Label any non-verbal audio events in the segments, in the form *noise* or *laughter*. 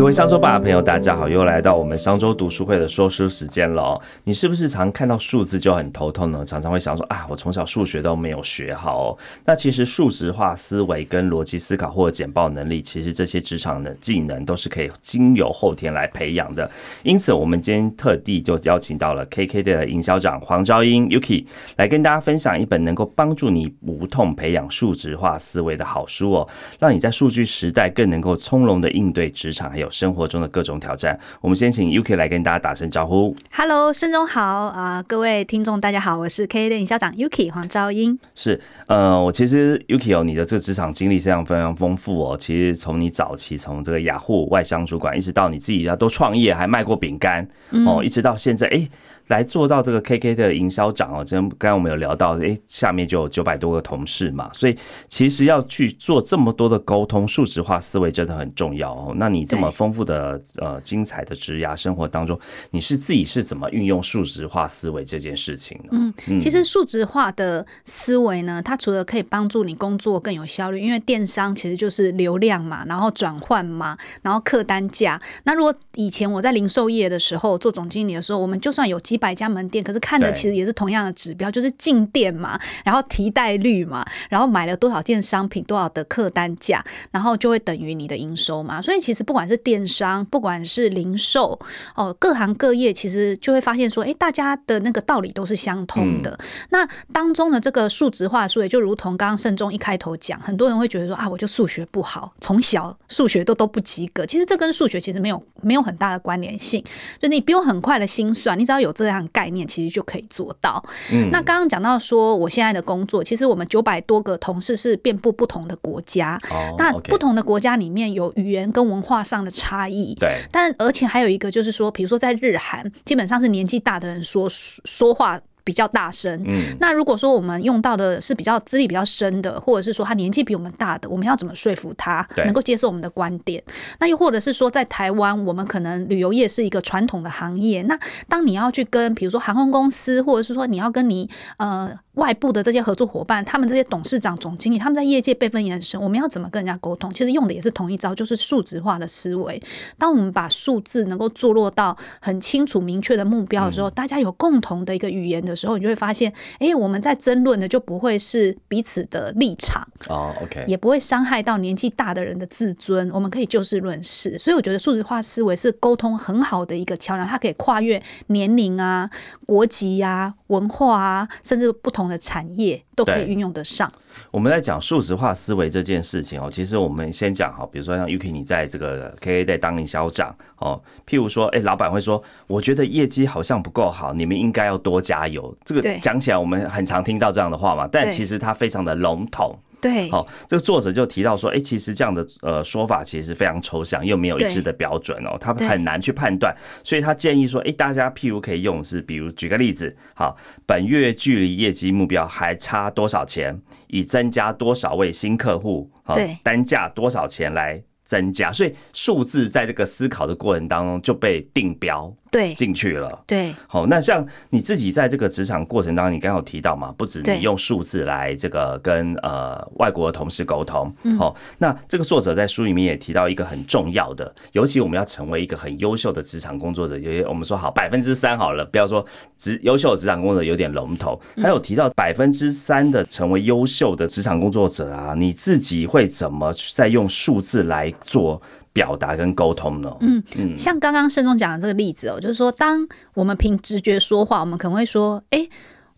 各位商周吧的朋友，大家好，又来到我们商周读书会的说书时间了。你是不是常看到数字就很头痛呢？常常会想说啊，我从小数学都没有学好。那其实数值化思维跟逻辑思考或者简报能力，其实这些职场的技能都是可以经由后天来培养的。因此，我们今天特地就邀请到了 KK 的营销长黄昭英 Yuki 来跟大家分享一本能够帮助你无痛培养数值化思维的好书哦，让你在数据时代更能够从容的应对职场还有。生活中的各种挑战，我们先请 UK 来跟大家打声招呼。Hello，盛中好啊，各位听众大家好，我是 K 电影校长 UK 黄昭英。是，呃，我其实 UK 哦，你的这个职场经历非常非常丰富哦。其实从你早期从这个雅虎外商主管，一直到你自己要都创业，还卖过饼干哦，一直到现在，哎。来做到这个 KK 的营销长哦，真刚刚我们有聊到，哎，下面就有九百多个同事嘛，所以其实要去做这么多的沟通，数值化思维真的很重要哦。那你这么丰富的呃精彩的职涯生活当中，你是自己是怎么运用数值化思维这件事情呢？嗯，其实数值化的思维呢，它除了可以帮助你工作更有效率，因为电商其实就是流量嘛，然后转换嘛，然后客单价。那如果以前我在零售业的时候做总经理的时候，我们就算有基百家门店，可是看的其实也是同样的指标，就是进店嘛，然后提贷率嘛，然后买了多少件商品，多少的客单价，然后就会等于你的营收嘛。所以其实不管是电商，不管是零售，哦，各行各业其实就会发现说，哎，大家的那个道理都是相通的。那当中的这个数值化数，也就如同刚刚盛中一开头讲，很多人会觉得说啊，我就数学不好，从小数学都都不及格。其实这跟数学其实没有没有很大的关联性，就你不用很快的心算，你只要有这。这样概念其实就可以做到。嗯，那刚刚讲到说，我现在的工作，其实我们九百多个同事是遍布不同的国家。哦，那不同的国家里面有语言跟文化上的差异。对，但而且还有一个就是说，比如说在日韩，基本上是年纪大的人说说话。比较大声，嗯，那如果说我们用到的是比较资历比较深的，或者是说他年纪比我们大的，我们要怎么说服他能够接受我们的观点？那又或者是说，在台湾，我们可能旅游业是一个传统的行业，那当你要去跟比如说航空公司，或者是说你要跟你呃。外部的这些合作伙伴，他们这些董事长、总经理，他们在业界辈分也很深。我们要怎么跟人家沟通？其实用的也是同一招，就是数值化的思维。当我们把数字能够做落到很清楚、明确的目标的时候，大家有共同的一个语言的时候，你就会发现，哎，我们在争论的就不会是彼此的立场哦，OK，也不会伤害到年纪大的人的自尊。我们可以就事论事。所以我觉得数字化思维是沟通很好的一个桥梁，它可以跨越年龄啊、国籍啊、文化啊，甚至不。同的产业都可以运用得上。我们在讲数值化思维这件事情哦，其实我们先讲哈，比如说像 UK 你在这个 KA 在当营销长哦，譬如说，哎，老板会说，我觉得业绩好像不够好，你们应该要多加油。这个讲起来我们很常听到这样的话嘛，但其实它非常的笼统。对，好，这个作者就提到说，哎，其实这样的呃说法其实非常抽象，又没有一致的标准哦，他很难去判断，所以他建议说，哎，大家譬如可以用是，比如举个例子，好，本月距离业绩目标还差多少钱，以增加多少位新客户，好，单价多少钱来。增加，所以数字在这个思考的过程当中就被定标对进去了。对，好，那像你自己在这个职场过程当中，你刚有提到嘛，不止你用数字来这个跟呃外国的同事沟通。好，那这个作者在书里面也提到一个很重要的，尤其我们要成为一个很优秀的职场工作者，有些我们说好百分之三好了，不要说职优秀的职场工作者有点龙头，他有提到百分之三的成为优秀的职场工作者啊，你自己会怎么在用数字来？做表达跟沟通呢？嗯嗯，像刚刚盛中讲的这个例子哦，就是说，当我们凭直觉说话，我们可能会说，哎，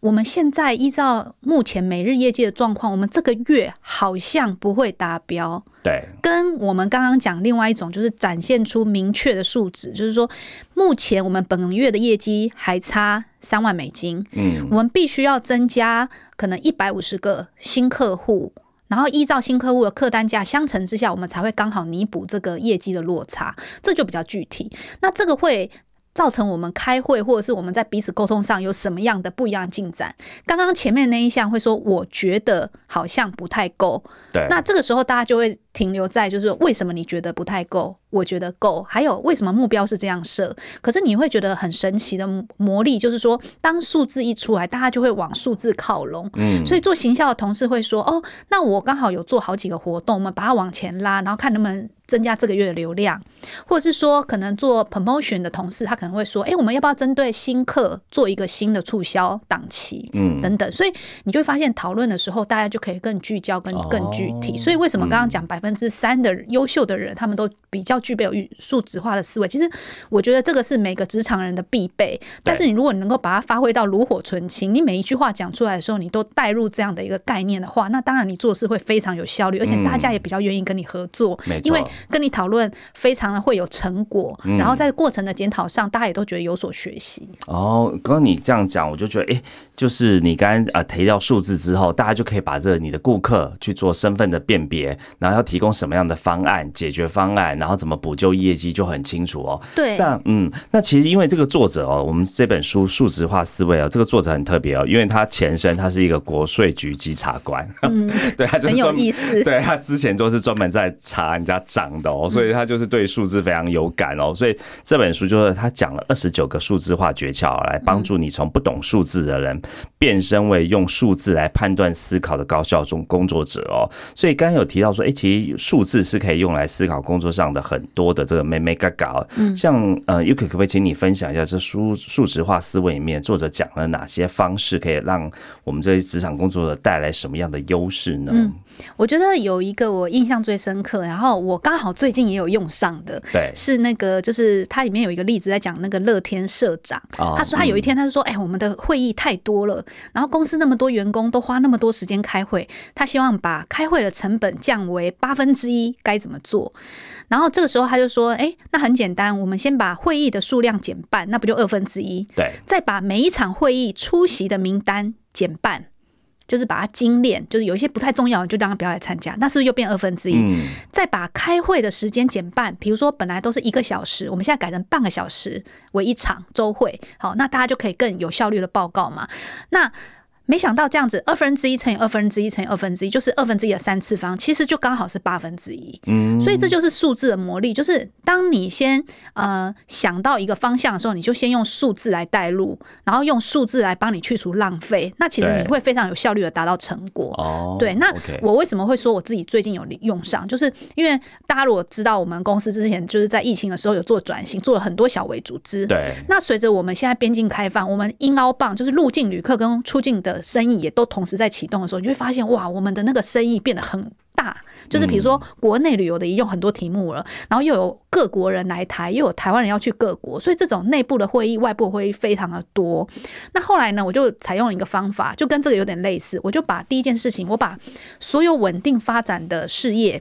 我们现在依照目前每日业绩的状况，我们这个月好像不会达标。对，跟我们刚刚讲另外一种，就是展现出明确的数值，就是说，目前我们本月的业绩还差三万美金，嗯，我们必须要增加可能一百五十个新客户。然后依照新客户的客单价相乘之下，我们才会刚好弥补这个业绩的落差，这就比较具体。那这个会造成我们开会或者是我们在彼此沟通上有什么样的不一样进展？刚刚前面那一项会说，我觉得好像不太够。对，那这个时候大家就会停留在就是说为什么你觉得不太够，我觉得够，还有为什么目标是这样设？可是你会觉得很神奇的魔力，就是说当数字一出来，大家就会往数字靠拢。嗯，所以做行销的同事会说：“哦，那我刚好有做好几个活动，我们把它往前拉，然后看能不能。”增加这个月的流量，或者是说，可能做 promotion 的同事，他可能会说：“哎，我们要不要针对新客做一个新的促销档期？”嗯，等等。所以你就会发现，讨论的时候，大家就可以更聚焦、跟更具体。所以为什么刚刚讲百分之三的优秀的人，他们都比较具备有数值化的思维？其实我觉得这个是每个职场人的必备。但是你如果能够把它发挥到炉火纯青，你每一句话讲出来的时候，你都带入这样的一个概念的话，那当然你做事会非常有效率，而且大家也比较愿意跟你合作，因为。跟你讨论非常的会有成果，然后在过程的检讨上，大家也都觉得有所学习。哦，刚刚你这样讲，我就觉得，哎，就是你刚刚啊提到数字之后，大家就可以把这你的顾客去做身份的辨别，然后要提供什么样的方案、解决方案，然后怎么补救业绩就很清楚哦。对，那嗯，那其实因为这个作者哦，我们这本书数字化思维哦，这个作者很特别哦，因为他前身他是一个国税局稽查官，嗯，*laughs* 对他就很有意思，对他之前都是专门在查人家账。的哦，所以他就是对数字非常有感哦，所以这本书就是他讲了二十九个数字化诀窍，来帮助你从不懂数字的人变身为用数字来判断思考的高效中工作者哦。所以刚刚有提到说，哎，其实数字是可以用来思考工作上的很多的这个美美嘎嘎。嗯，像呃，UK 可不可以请你分享一下这数数值化思维里面作者讲了哪些方式，可以让我们这些职场工作者带来什么样的优势呢？嗯，我觉得有一个我印象最深刻，然后我刚好最近也有用上的，对，是那个，就是它里面有一个例子在讲那个乐天社长，他说他有一天他就说，哎，我们的会议太多了，然后公司那么多员工都花那么多时间开会，他希望把开会的成本降为八分之一，该怎么做？然后这个时候他就说，哎，那很简单，我们先把会议的数量减半，那不就二分之一？对，再把每一场会议出席的名单减半。就是把它精炼，就是有一些不太重要，就让他不要来参加，那是不是又变二分之一？再把开会的时间减半，比如说本来都是一个小时，我们现在改成半个小时为一场周会，好，那大家就可以更有效率的报告嘛。那没想到这样子，二分之一乘以二分之一乘以二分之一，就是二分之一的三次方，其实就刚好是八分之一。嗯，所以这就是数字的魔力，就是当你先呃想到一个方向的时候，你就先用数字来带路，然后用数字来帮你去除浪费，那其实你会非常有效率的达到成果。哦，对，那我为什么会说我自己最近有用上，就是因为大家如果知道我们公司之前就是在疫情的时候有做转型，做了很多小微组织。对，那随着我们现在边境开放，我们英澳棒就是入境旅客跟出境的。生意也都同时在启动的时候，你会发现哇，我们的那个生意变得很大。就是比如说国内旅游的也用很多题目了，然后又有各国人来台，又有台湾人要去各国，所以这种内部的会议、外部会议非常的多。那后来呢，我就采用了一个方法，就跟这个有点类似，我就把第一件事情，我把所有稳定发展的事业。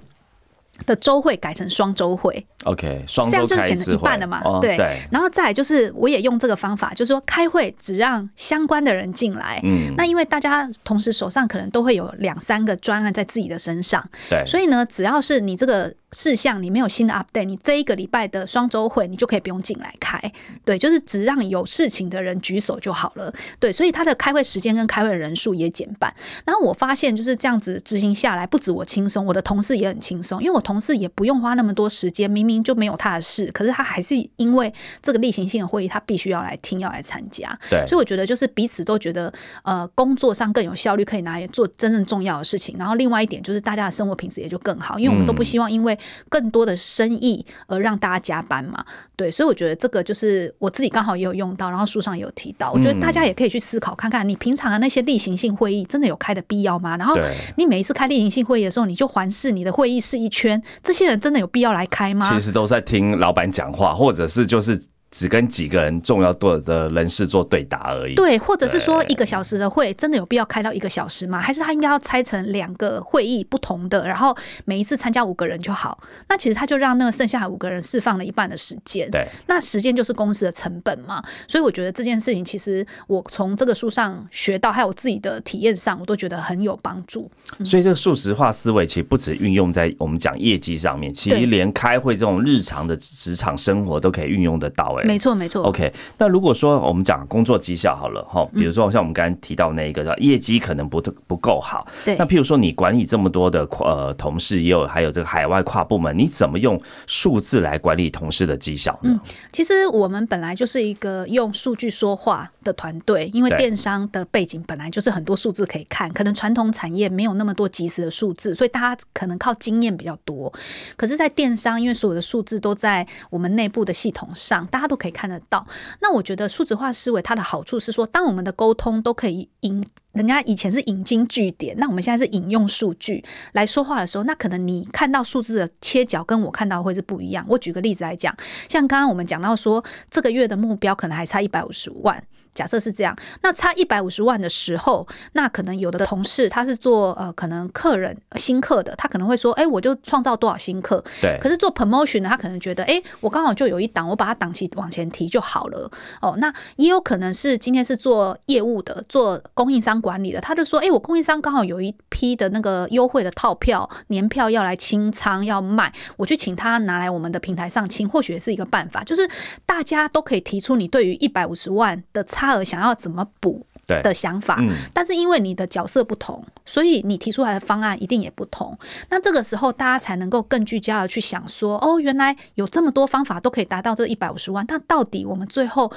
的周会改成双周会，OK，双这样就是减了一半了嘛？对，然后再来就是，我也用这个方法，就是说开会只让相关的人进来。嗯，那因为大家同时手上可能都会有两三个专案在自己的身上，对，所以呢，只要是你这个。事项你没有新的 update，你这一个礼拜的双周会你就可以不用进来开，对，就是只让有事情的人举手就好了，对，所以他的开会时间跟开会的人数也减半。然后我发现就是这样子执行下来，不止我轻松，我的同事也很轻松，因为我同事也不用花那么多时间，明明就没有他的事，可是他还是因为这个例行性的会议，他必须要来听，要来参加。对，所以我觉得就是彼此都觉得呃工作上更有效率，可以拿来做真正重要的事情。然后另外一点就是大家的生活品质也就更好，因为我们都不希望因为更多的生意而让大家加班嘛？对，所以我觉得这个就是我自己刚好也有用到，然后书上也有提到。我觉得大家也可以去思考看看，你平常的那些例行性会议真的有开的必要吗？然后你每一次开例行性会议的时候，你就环视你的会议室一圈，这些人真的有必要来开吗？其实都在听老板讲话，或者是就是。只跟几个人重要多的人士做对答而已。对，或者是说一个小时的会，真的有必要开到一个小时吗？还是他应该要拆成两个会议不同的，然后每一次参加五个人就好？那其实他就让那个剩下五个人释放了一半的时间。对，那时间就是公司的成本嘛。所以我觉得这件事情，其实我从这个书上学到，还有我自己的体验上，我都觉得很有帮助。所以这个数实化思维其实不止运用在我们讲业绩上面，其实连开会这种日常的职场生活都可以运用得到。哎，没错没错。OK，那如果说我们讲工作绩效好了哈，比如说像我们刚才提到那一个叫业绩可能不不够好，对那譬如说你管理这么多的呃同事，也有还有这个海外跨部门，你怎么用数字来管理同事的绩效呢？其实我们本来就是一个用数据说话的团队，因为对电商的背景本来就是很多数字可以看，可能传统产业没有那么多及时的数字，所以大家可能靠经验比较多。可是，在电商，因为所有的数字都在我们内部的系统上，大家都可以看得到。那我觉得数字化思维它的好处是说，当我们的沟通都可以引。人家以前是引经据典，那我们现在是引用数据来说话的时候，那可能你看到数字的切角跟我看到会是不一样。我举个例子来讲，像刚刚我们讲到说，这个月的目标可能还差一百五十万。假设是这样，那差一百五十万的时候，那可能有的同事他是做呃，可能客人新客的，他可能会说，哎、我就创造多少新客。对，可是做 promotion 呢，他可能觉得，哎、我刚好就有一档，我把它档期往前提就好了。哦，那也有可能是今天是做业务的，做供应商管理的，他就说，哎、我供应商刚好有一批的那个优惠的套票、年票要来清仓要卖，我去请他拿来我们的平台上清，或许也是一个办法。就是大家都可以提出你对于一百五十万的差额想要怎么补的想法，嗯，但是因为你的角色不同，所以你提出来的方案一定也不同。那这个时候，大家才能够更聚焦的去想说，哦，原来有这么多方法都可以达到这一百五十万，那到底我们最后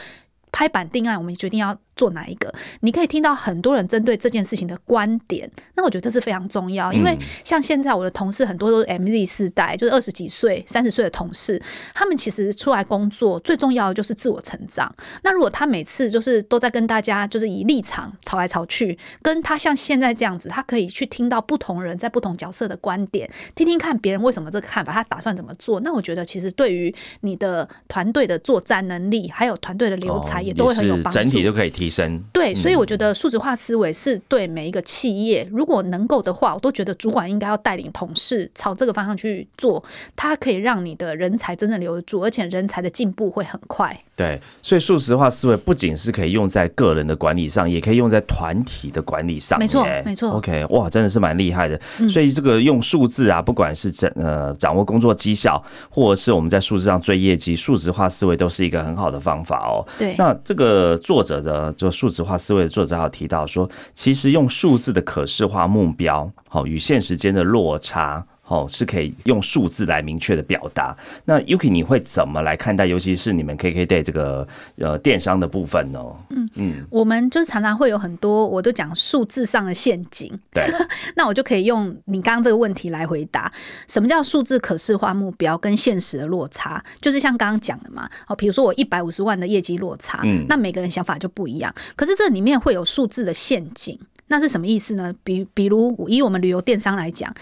拍板定案，我们决定要做哪一个？你可以听到很多人针对这件事情的观点，那我觉得这是非常重要，因为像现在我的同事很多都是 MZ 世代，就是二十几岁、三十岁的同事，他们其实出来工作最重要的就是自我成长。那如果他每次就是都在跟大家就是以立场吵来吵去，跟他像现在这样子，他可以去听到不同人在不同角色的观点，听听看别人为什么这个看法，他打算怎么做。那我觉得其实对于你的团队的作战能力，还有团队的流才，哦也都会很有帮助。整体都可以提升。对，所以我觉得数字化思维是对每一个企业，如果能够的话，我都觉得主管应该要带领同事朝这个方向去做，它可以让你的人才真正留得住，而且人才的进步会很快。对，所以数字化思维不仅是可以用在个人的管理上，也可以用在团体的管理上面。没错没错 OK，哇，真的是蛮厉害的。嗯所以这个用数字啊，不管是掌呃掌握工作绩效，或者是我们在数字上追业绩，数字化思维都是一个很好的方法哦。对，那这个作者的就数字化思维的作者还有提到说，其实用数字的可视化目标，好与现实间的落差。哦，是可以用数字来明确的表达。那 Yuki 你会怎么来看待？尤其是你们 KKday 这个呃电商的部分呢？嗯嗯我们就是常常会有很多，我都讲数字上的陷阱。对，*laughs* 那我就可以用你刚刚这个问题来回答：什么叫数字可视化目标跟现实的落差？就是像刚刚讲的嘛，哦，比如说我一百五十万的业绩落差，嗯那每个人想法就不一样。可是这里面会有数字的陷阱，那是什么意思呢？比比如以我们旅游电商来讲。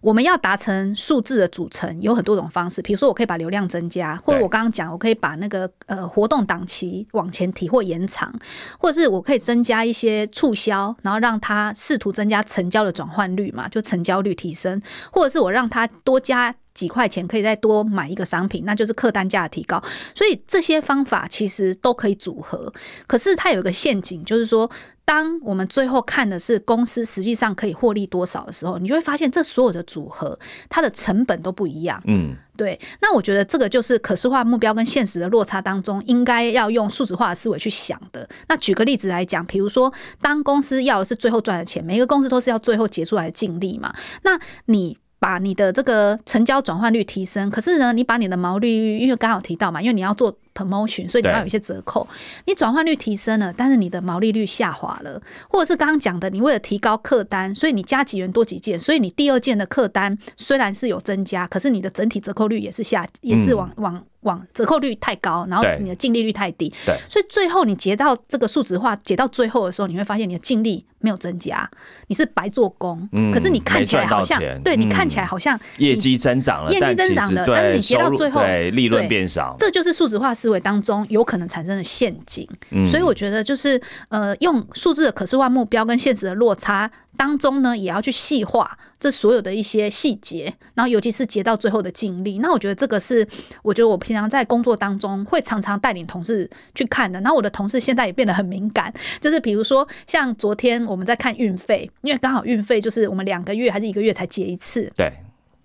我们要达成数字的组成有很多种方式，比如说我可以把流量增加，或者我刚刚讲，我可以把那个呃活动档期往前提或延长，或者是我可以增加一些促销，然后让它试图增加成交的转换率嘛，就成交率提升，或者是我让它多加。几块钱可以再多买一个商品，那就是客单价的提高。所以这些方法其实都可以组合，可是它有一个陷阱，就是说，当我们最后看的是公司实际上可以获利多少的时候，你就会发现这所有的组合它的成本都不一样。嗯，对，那我觉得这个就是可视化目标跟现实的落差当中，应该要用数字化的思维去想的。那举个例子来讲，比如说，当公司要的是最后赚的钱，每一个公司都是要最后结出来的净利嘛，那你。把你的这个成交转换率提升，可是呢，你把你的毛利率，因为刚好提到嘛，因为你要做 promotion，所以你要有一些折扣。你转换率提升了，但是你的毛利率下滑了，或者是刚刚讲的，你为了提高客单，所以你加几元多几件，所以你第二件的客单虽然是有增加，可是你的整体折扣率也是下，也是往、往往折扣率太高，然后你的净利率太低，对。所以最后你结到这个数值化，结到最后的时候，你会发现你的净利没有增加，你是白做工，嗯可是你看起来好像对你看嗯。起来好像业绩增长了，业绩增长了但是你结到最后对利润变少。这就是数字化思维当中有可能产生的陷阱。嗯所以我觉得就是呃，用数字的可视化目标跟现实的落差当中呢，也要去细化这所有的一些细节，然后尤其是结到最后的净利。那我觉得这个是我觉得我平常在工作当中会常常带领同事去看的。然后我的同事现在也变得很敏感，就是比如说像昨天我们在看运费，因为刚好运费就是我们两个月还是一个月才结一次，对，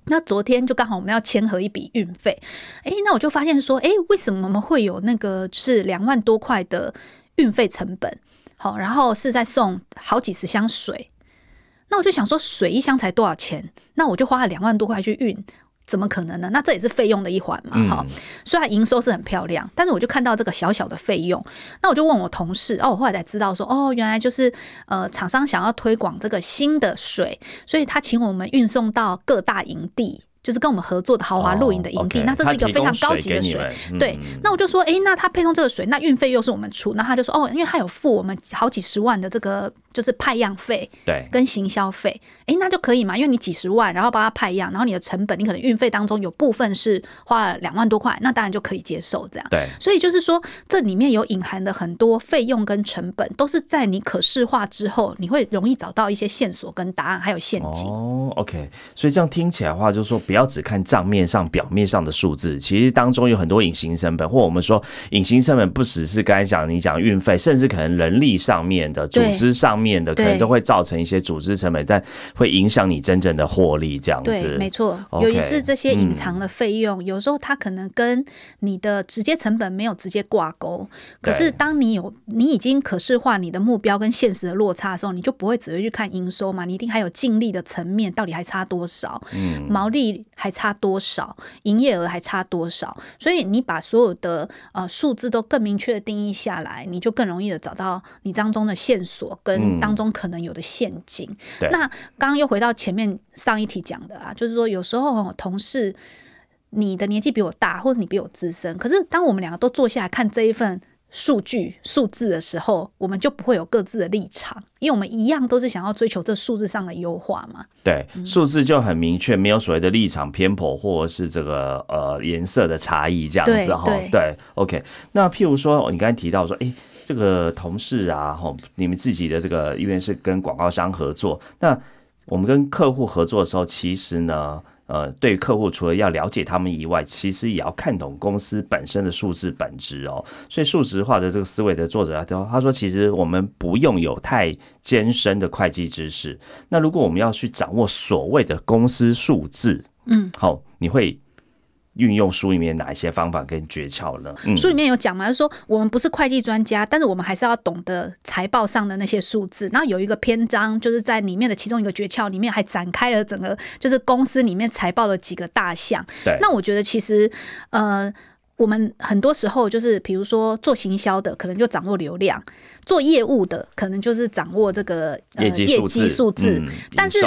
那昨天就刚好我们要签合一笔运费，哎，那我就发现说，哎，为什么我们会有那个是两万多块的运费成本？好，然后是在送好几十箱水，那我就想说，水一箱才多少钱？那我就花了两万多块去运。怎么可能呢？那这也是费用的一环嘛，哈。虽然营收是很漂亮，但是我就看到这个小小的费用，那我就问我同事，哦，我后来才知道说，哦，原来就是呃，厂商想要推广这个新的水，所以他请我们运送到各大营地。就是跟我们合作的豪华露营的营地，那这是一个非常高级的水。对，那我就说，哎，那他配送这个水，那运费又是我们出，那他就说，哦，因为他有付我们好几十万的这个就是派样费，对，跟行销费，哎，那就可以嘛，因为你几十万，然后帮他派样，然后你的成本，你可能运费当中有部分是花了两万多块，那当然就可以接受这样。对，所以就是说，这里面有隐含的很多费用跟成本，都是在你可视化之后，你会容易找到一些线索跟答案，还有陷阱。哦，OK，所以这样听起来的话，就是说。不要只看账面上、表面上的数字，其实当中有很多隐形成本，或我们说隐形成本不只是刚才讲你讲运费，甚至可能人力上面的、组织上面的，可能都会造成一些组织成本，但会影响你真正的获利。这样子，没错，尤其是这些隐藏的费用，有时候它可能跟你的直接成本没有直接挂钩。可是当你有你已经可视化你的目标跟现实的落差的时候，你就不会只会去看营收嘛，你一定还有净利的层面，到底还差多少？嗯，毛利。还差多少？营业额还差多少？所以你把所有的呃数字都更明确的定义下来，你就更容易的找到你当中的线索跟当中可能有的陷阱。那刚刚又回到前面上一题讲的啊，就是说有时候同事你的年纪比我大，或者你比我资深，可是当我们两个都坐下来看这一份。数据数字的时候，我们就不会有各自的立场，因为我们一样都是想要追求这数字上的优化嘛。对，数字就很明确，没有所谓的立场偏颇或者是这个呃颜色的差异这样子哈。对，OK。那譬如说，你刚才提到说，哎，这个同事啊，吼，你们自己的这个因为是跟广告商合作，那我们跟客户合作的时候，其实呢。呃，对客户除了要了解他们以外，其实也要看懂公司本身的数字本质哦。所以数值化的这个思维的作者他说，其实我们不用有太艰深的会计知识。那如果我们要去掌握所谓的公司数字，嗯，好，你会。运用书里面哪一些方法跟诀窍呢？书里面有讲嘛，就是说我们不是会计专家，但是我们还是要懂得财报上的那些数字。然后有一个篇章，就是在里面的其中一个诀窍里面，还展开了整个就是公司里面财报的几个大项。对，那我觉得其实呃，我们很多时候就是比如说做行销的，可能就掌握流量；做业务的，可能就是掌握这个呃业绩数字。但是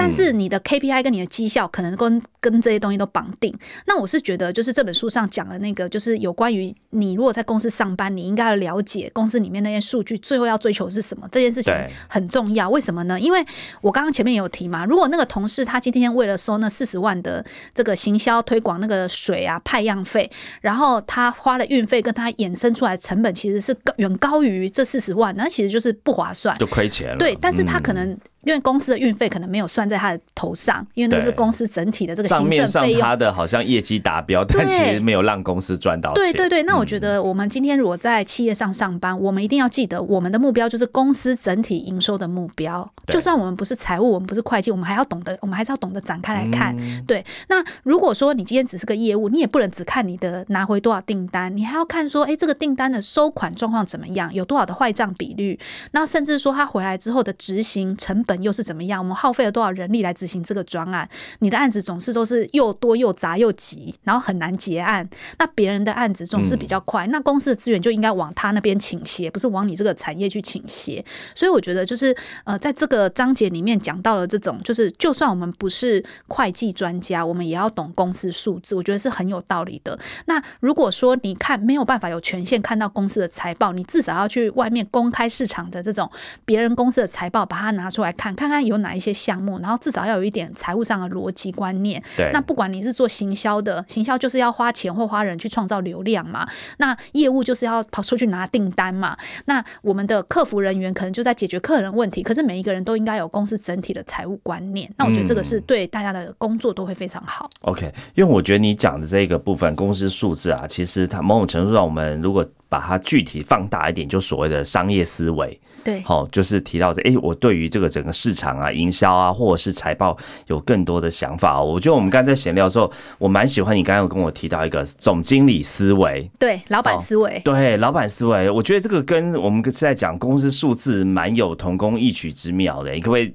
但是你的 KPI 跟你的绩效可能跟跟这些东西都绑定。那我是觉得，就是这本书上讲的那个，就是有关于你如果在公司上班，你应该要了解公司里面那些数据，最后要追求是什么，这件事情很重要。为什么呢？因为我刚刚前面有提嘛，如果那个同事他今天为了收那四十万的这个行销推广那个水啊派样费，然后他花了运费跟他衍生出来成本其实是远高于这四十万，那其实就是不划算，就亏钱了。对，但是他可能。因为公司的运费可能没有算在他的头上，因为那是公司整体的这个行政费用。他的好像业绩达标，但其实没有让公司赚到钱。对对对，那我觉得我们今天如果在企业上上班，我们一定要记得我们的目标就是公司整体营收的目标。就算我们不是财务，我们不是会计，我们还要懂得，我们还是要懂得展开来看。对，那如果说你今天只是个业务，你也不能只看你的拿回多少订单，你还要看说，哎，这个订单的收款状况怎么样，有多少的坏账比率，那甚至说他回来之后的执行成本又是怎么样。我们耗费了多少人力来执行这个专案？你的案子总是都是又多又杂又急，然后很难结案。那别人的案子总是比较快，那公司的资源就应该往他那边倾斜，不是往你这个产业去倾斜。所以我觉得，就是呃，在这个章节里面讲到了这种，就是就算我们不是会计专家，我们也要懂公司数字，我觉得是很有道理的。那如果说你看没有办法有权限看到公司的财报，你至少要去外面公开市场的这种别人公司的财报，把它拿出来看看看有哪一。些项目，然后至少要有一点财务上的逻辑观念。对，那不管你是做行销的，行销就是要花钱或花人去创造流量嘛。那业务就是要跑出去拿订单嘛。那我们的客服人员可能就在解决客人问题。可是每一个人都应该有公司整体的财务观念。那我觉得这个是对大家的工作都会非常好。OK，因为我觉得你讲的这个部分公司数字啊，其实它某种程度上，我们如果把它具体放大一点，就所谓的商业思维。对，好，就是提到这，哎，我对于这个整个市场啊、营销啊，或者是财报有更多的想法。我觉得我们刚才在闲聊的时候，我蛮喜欢你刚刚有跟我提到一个总经理思维，对，老板思维，对，老板思维。我觉得这个跟我们是在讲公司数字蛮有同工异曲之妙的。你可不可以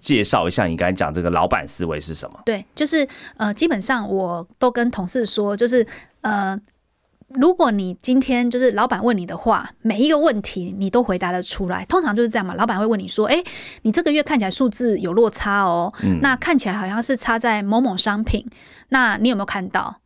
介绍一下你刚才讲这个老板思维是什么？对，就是呃，基本上我都跟同事说，就是呃。如果你今天就是老板问你的话，每一个问题你都回答得出来，通常就是这样嘛。老板会问你说：“哎，你这个月看起来数字有落差哦，那看起来好像是差在某某商品，那你有没有看到？”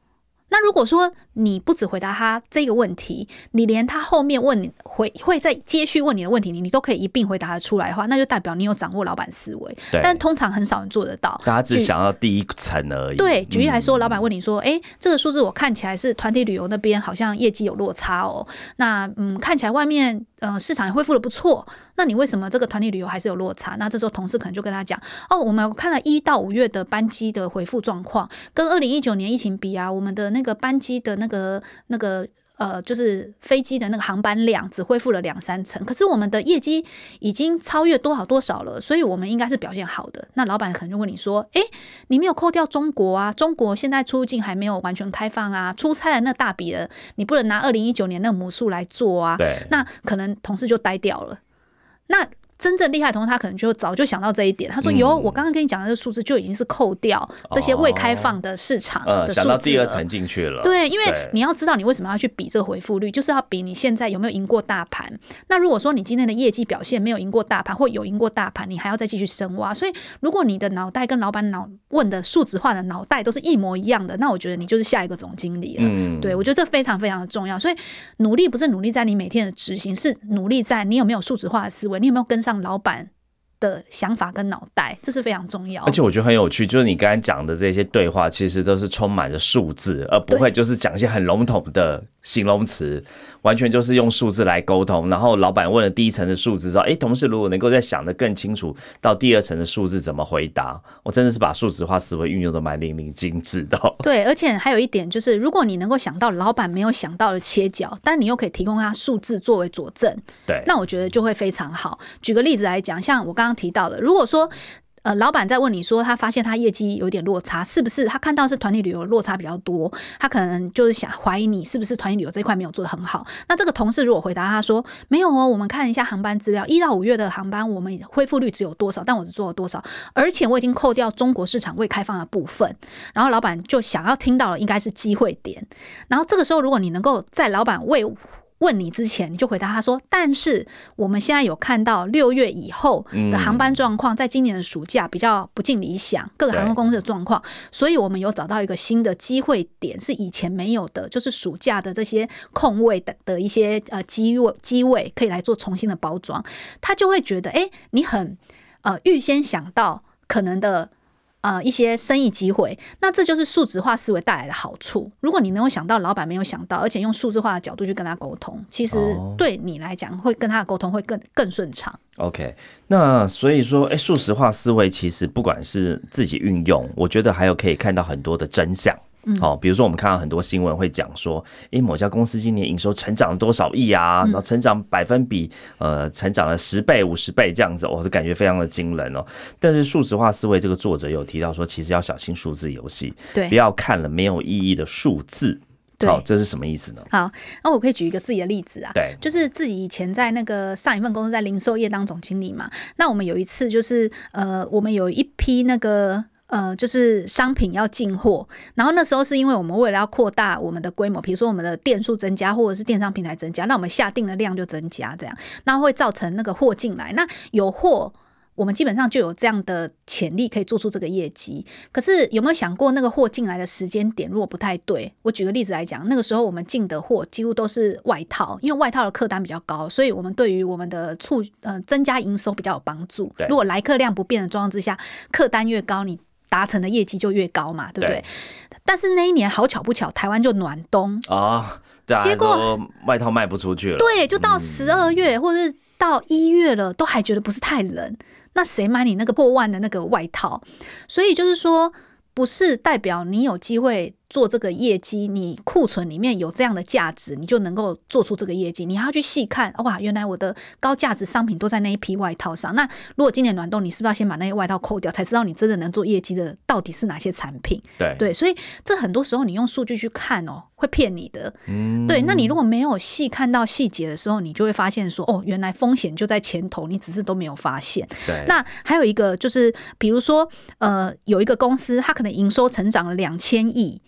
那如果说你不只回答他这个问题，你连他后面问你回会再接续问你的问题，你你都可以一并回答得出来的话，那就代表你有掌握老板思维。但通常很少人做得到。大家只想要第一层而已。对，举例来说，老板问你说：“哎，这个数字我看起来是团体旅游那边好像业绩有落差哦。那嗯，看起来外面呃市场也恢复的不错。那你为什么这个团体旅游还是有落差？那这时候同事可能就跟他讲：哦，我们看了一到五月的班机的回复状况，跟二零一九年疫情比啊，我们的那个班机的那个那个呃，就是飞机的那个航班量只恢复了两三成，可是我们的业绩已经超越多少多少了，所以我们应该是表现好的。那老板可能就问你说：诶，你没有扣掉中国啊？中国现在出境还没有完全开放啊，出差的那大笔的，你不能拿二零一九年那母数来做啊。对，那可能同事就呆掉了。那真正厉害的同事，他可能就早就想到这一点。他说：“有，我刚刚跟你讲的这个数字就已经是扣掉这些未开放的市场的想到第二层进去了。对，因为你要知道你为什么要去比这个回复率，就是要比你现在有没有赢过大盘。那如果说你今天的业绩表现没有赢过大盘，或有赢过大盘，你还要再继续深挖。所以，如果你的脑袋跟老板脑问的数字化的脑袋都是一模一样的，那我觉得你就是下一个总经理了。嗯，对我觉得这非常非常的重要。所以，努力不是努力在你每天的执行，是努力在你有没有数字化的思维，你有没有跟上。让老板的想法跟脑袋，这是非常重要。而且我觉得很有趣，就是你刚才讲的这些对话，其实都是充满着数字，而不会就是讲一些很笼统的。形容词完全就是用数字来沟通，然后老板问了第一层的数字之后，哎，同事如果能够再想得更清楚，到第二层的数字怎么回答，我真的是把数字化思维运用的蛮淋漓尽致的。*laughs* 对，而且还有一点就是，如果你能够想到老板没有想到的切角，但你又可以提供他数字作为佐证，对，那我觉得就会非常好。举个例子来讲，像我刚刚提到的，如果说。呃，老板在问你说，他发现他业绩有点落差，是不是？他看到是团体旅游落差比较多，他可能就是想怀疑你是不是团体旅游这一块没有做的很好。那这个同事如果回答他说没有哦，我们看一下航班资料，一到五月的航班我们恢复率只有多少，但我只做了多少，而且我已经扣掉中国市场未开放的部分。然后老板就想要听到了应该是机会点。然后这个时候，如果你能够在老板为问你之前，你就回答他说：“但是我们现在有看到六月以后的航班状况，在今年的暑假比较不尽理想，各个航空公司的状况，所以我们有找到一个新的机会点，是以前没有的，就是暑假的这些空位的的一些呃机位机位可以来做重新的包装。他就会觉得，哎，你很呃预先想到可能的。”呃，一些生意机会，那这就是数字化思维带来的好处。如果你能够想到老板没有想到，而且用数字化的角度去跟他沟通，其实对你来讲，会跟他的沟通会更更顺畅。OK，那所以说，哎，数字化思维其实不管是自己运用，我觉得还有可以看到很多的真相。好，比如说我们看到很多新闻会讲说，诶，某家公司今年营收成长了多少亿啊？然后成长百分比，呃，成长了十倍、五十倍这样子，我是感觉非常的惊人哦。但是数字化思维这个作者有提到说，其实要小心数字游戏，对，不要看了没有意义的数字。好，这是什么意思呢？好，那我可以举一个自己的例子啊，对，就是自己以前在那个上一份公司在零售业当总经理嘛。那我们有一次就是呃，我们有一批那个。呃，就是商品要进货，然后那时候是因为我们为了要扩大我们的规模，比如说我们的店数增加，或者是电商平台增加，那我们下定的量就增加，这样，那会造成那个货进来，那有货，我们基本上就有这样的潜力可以做出这个业绩。可是有没有想过，那个货进来的时间点如果不太对？我举个例子来讲，那个时候我们进的货几乎都是外套，因为外套的客单比较高，所以我们对于我们的促呃增加营收比较有帮助。如果来客量不变的状况之下，客单越高，你达成的业绩就越高嘛，对不对？但是那一年好巧不巧，台湾就暖冬啊，结果外套卖不出去了。对，就到十二月或者是到一月了，都还觉得不是太冷。那谁买你那个破万的那个外套？所以就是说，不是代表你有机会做这个业绩，你库存里面有这样的价值，你就能够做出这个业绩。你还要去细看，哇，原来我的高价值商品都在那一批外套上。那如果今年暖冬，你是不是要先把那些外套扣掉，才知道你真的能做业绩的到底是哪些产品？对对，所以这很多时候你用数据去看哦，会骗你的。嗯对，那你如果没有细看到细节的时候，你就会发现说，哦，原来风险就在前头，你只是都没有发现。对，那还有一个就是，比如说，呃，有一个公司，它可能营收成长了两千亿，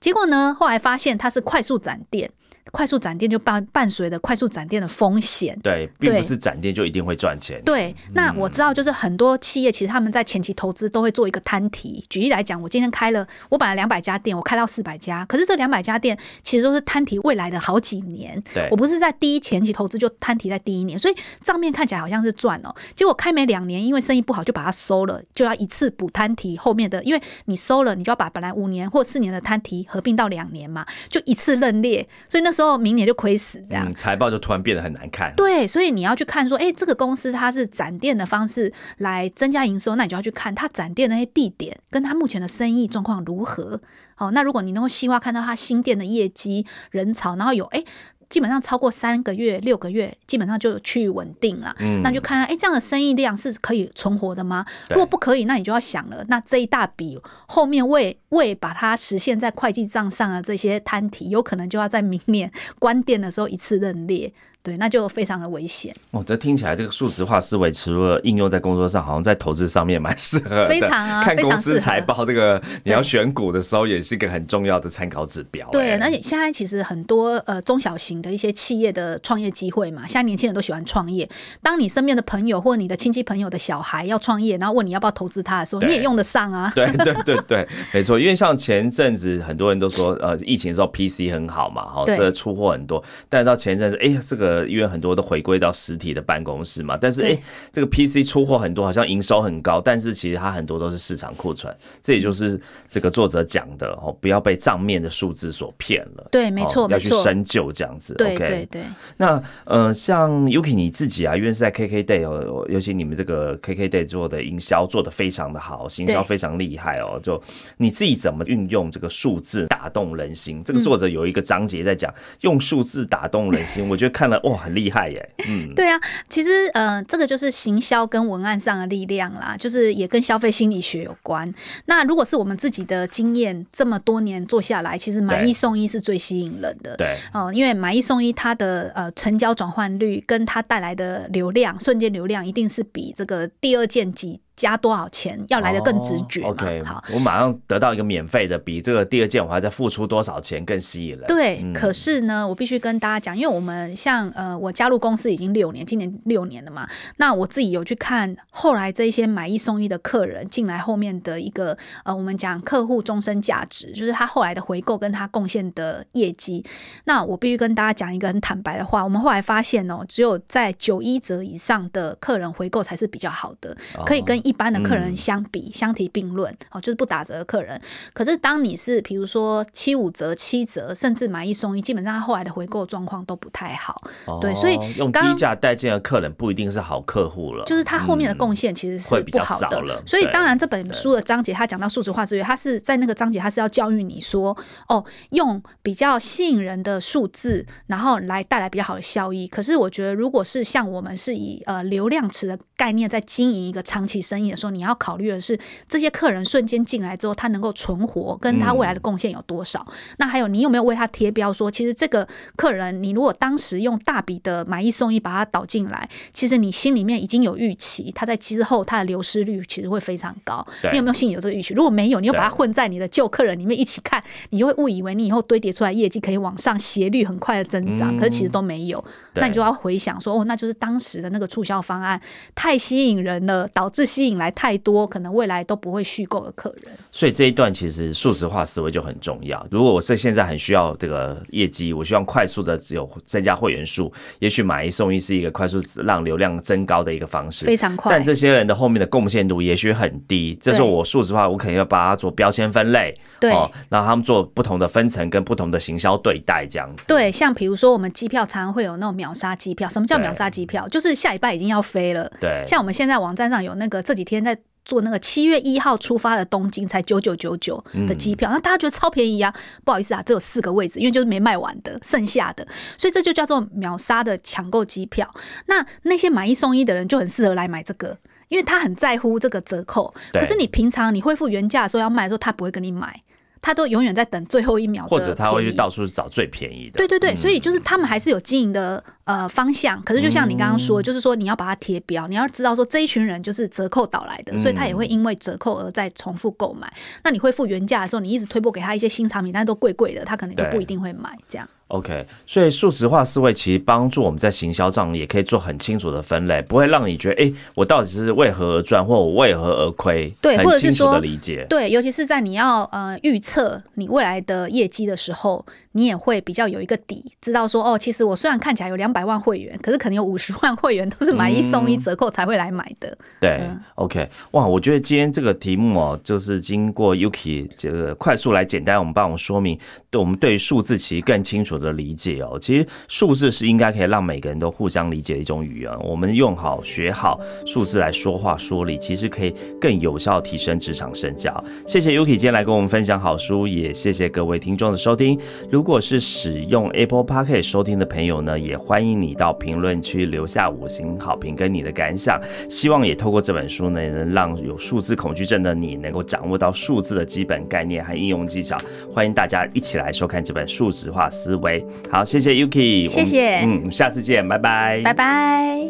结果呢，后来发现它是快速展店，快速展店就伴伴随着快速展店的风险。对，并不是展店就一定会赚钱。对，那我知道，就是很多企业其实他们在前期投资都会做一个摊提。举例来讲，我今天开了，我本来两百家店，我开到四百家，可是这两百家店其实都是摊提未来的好几年。对我不是在第一前期投资就摊提在第一年，所以账面看起来好像是赚哦，结果开没两年，因为生意不好就把它收了，就要一次补摊提后面的，因为你收了，你就要把本来五年或四年的摊提合并到两年嘛，就一次认列，所以那时候明年就亏死这样。嗯，财报就突然变得很难看。对，所以你要去看说，哎，这个公司它是展店的方式来增加营收，那你就要去看它展店那些地点跟它目前的生意状况如何。好，那如果你能够细化看到它新店的业绩、人潮，然后有哎。基本上超过三个月、六个月，基本上就趋于稳定了。嗯那就看看，哎，这样的生意量是可以存活的吗？如果不可以，那你就要想了，那这一大笔后面为为把它实现在会计账上的这些摊体，有可能就要在明年关店的时候一次认列。对，那就非常的危险，哦，这听起来这个数值化思维，除了应用在工作上，好像在投资上面蛮适合的。非常啊看公司财报，这个你要选股的时候，也是一个很重要的参考指标。对，哎而且现在其实很多呃中小型的一些企业的创业机会嘛，现在年轻人都喜欢创业。当你身边的朋友或你的亲戚朋友的小孩要创业，然后问你要不要投资他的时候，你也用得上啊。对对 *laughs* 对对，没错，因为像前阵子很多人都说，呃，疫情的时候 PC 很好嘛，哈，对这出货很多，但到前阵子，哎呀，这个因为很多都回归到实体的办公室嘛，但是对哎，这个 PC 出货很多，好像营收很高，但是其实它很多都是市场库存，这也就是这个作者讲的哦，不要被账面的数字所骗了。对，没错，哦要。去深究这样子。对 OK 对对，那呃，像 Yuki 你自己啊，因为是在 KK Day 哦，尤其你们这个 KK Day 做的营销做的非常的好，行销非常厉害哦。就你自己怎么运用这个数字打动人心？嗯这个作者有一个章节在讲、用数字打动人心，*laughs* 我觉得看了哇，很厉害耶。嗯，对啊，其实呃，这个就是行销跟文案上的力量啦，就是也跟消费心理学有关。那如果是我们自己的经验，这么多年做下来，其实买一送一是最吸引人的。对，哦，因为买一送一，它的呃成交转换率跟它带来的流量，瞬间流量一定是比这个第二件几加多少钱要来的更直觉嘛。哦 OK，好，我马上得到一个免费的，比这个第二件我还在付出多少钱更吸引人。对，嗯可是呢，我必须跟大家讲，因为我们像呃，我加入公司已经六年，今年六年了嘛。那我自己有去看后来这一些买一送一的客人进来后面的一个呃，我们讲客户终身价值，就是他后来的回购跟他贡献的业绩。那我必须跟大家讲一个很坦白的话，我们后来发现哦，只有在九一折以上的客人回购才是比较好的，可以跟一般的客人相比、相提并论哦，就是不打折的客人。可是当你是比如说七五折、七折，甚至买一送一，基本上他后来的回购状况都不太好。对所以哦用低刚价带进的客人不一定是好客户了，就是他后面的贡献其实是会比较不好的少了，所以当然这本书的章节他讲到数值化之余，他是在那个章节他是要教育你说，哦，用比较吸引人的数字，然后来带来比较好的效益。可是我觉得，如果是像我们是以呃流量池的概念在经营一个长期生意的时候，你要考虑的是这些客人瞬间进来之后，他能够存活，跟他未来的贡献有多少。那还有你有没有为他贴标说，其实这个客人，你如果当时用大笔的买一送一把他导进来，其实你心里面已经有预期，他在之后他的流失率其实会非常高。你有没有心里有这个预期？如果没有，你又把它混在你的旧客人里面一起看，你就会误以为你以后堆叠出来业绩可以往上斜率很快的增长，可是其实都没有。那你就要回想说，哦，那就是当时的那个促销方案太吸引人了，导致吸引来太多可能未来都不会续购的客人。所以这一段其实数字化思维就很重要。如果我是现在很需要这个业绩，我希望快速的只有增加会员数，也许买一送一是一个快速让流量增高的一个方式，非常快但这些人的后面的贡献度也许很低，这时候我数字化，我肯定要把它做标签分类，对哦，然后他们做不同的分层跟不同的行销对待这样子。对，像比如说我们机票常常会有那种秒杀机票，什么叫秒杀机票？就是下礼拜已经要飞了。对，像我们现在网站上有那个这几天在做那个七月一号出发的东京才九九九九的机票，那大家觉得超便宜啊？不好意思啊，只有四个位置，因为就是没卖完的，剩下的，所以这就叫做秒杀的抢购机票。那那些买一送一的人就很适合来买这个，因为他很在乎这个折扣。可是你平常你恢复原价的时候要卖的时候，他不会跟你买。他都永远在等最后一秒，或者他会去到处找最便宜的。对对对，所以就是他们还是有经营的呃方向。可是就像你刚刚说，就是说你要把它贴标，你要知道说这一群人就是折扣导来的，所以他也会因为折扣而再重复购买。那你恢复原价的时候，你一直推播给他一些新产品，但是都贵贵的，他可能就不一定会买这样。OK，所以数值化思维其实帮助我们在行销上也可以做很清楚的分类，不会让你觉得哎，我到底是为何而赚，或我为何而亏？对，或者是说理解。对，尤其是在你要呃预测你未来的业绩的时候，你也会比较有一个底，知道说哦，其实我虽然看起来有两百万会员，可是可能有五十万会员都是买一送一折扣才会来买的。对，OK，哇，我觉得今天这个题目哦，就是经过 Yuki 这个快速来简单，我们帮我们说明，对我们对数字其实更清楚。的理解哦，其实数字是应该可以让每个人都互相理解的一种语言。我们用好学好数字来说话说理，其实可以更有效提升职场身价。谢谢 Yuki 今天来跟我们分享好书，也谢谢各位听众的收听。如果是使用 Apple p o c k e t 收听的朋友呢，也欢迎你到评论区留下五星好评跟你的感想。希望也透过这本书呢，能让有数字恐惧症的你能够掌握到数字的基本概念和应用技巧。欢迎大家一起来收看这本数字化思维。好，谢谢 Yuki，谢谢，嗯，下次见，拜拜，拜拜。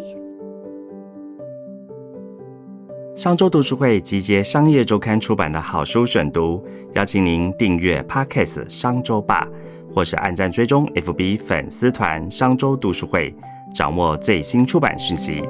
商周读书会集结商业周刊出版的好书选读，邀请您订阅 Podcast 商周吧，或是按赞追踪 FB 粉丝团商周读书会，掌握最新出版讯息。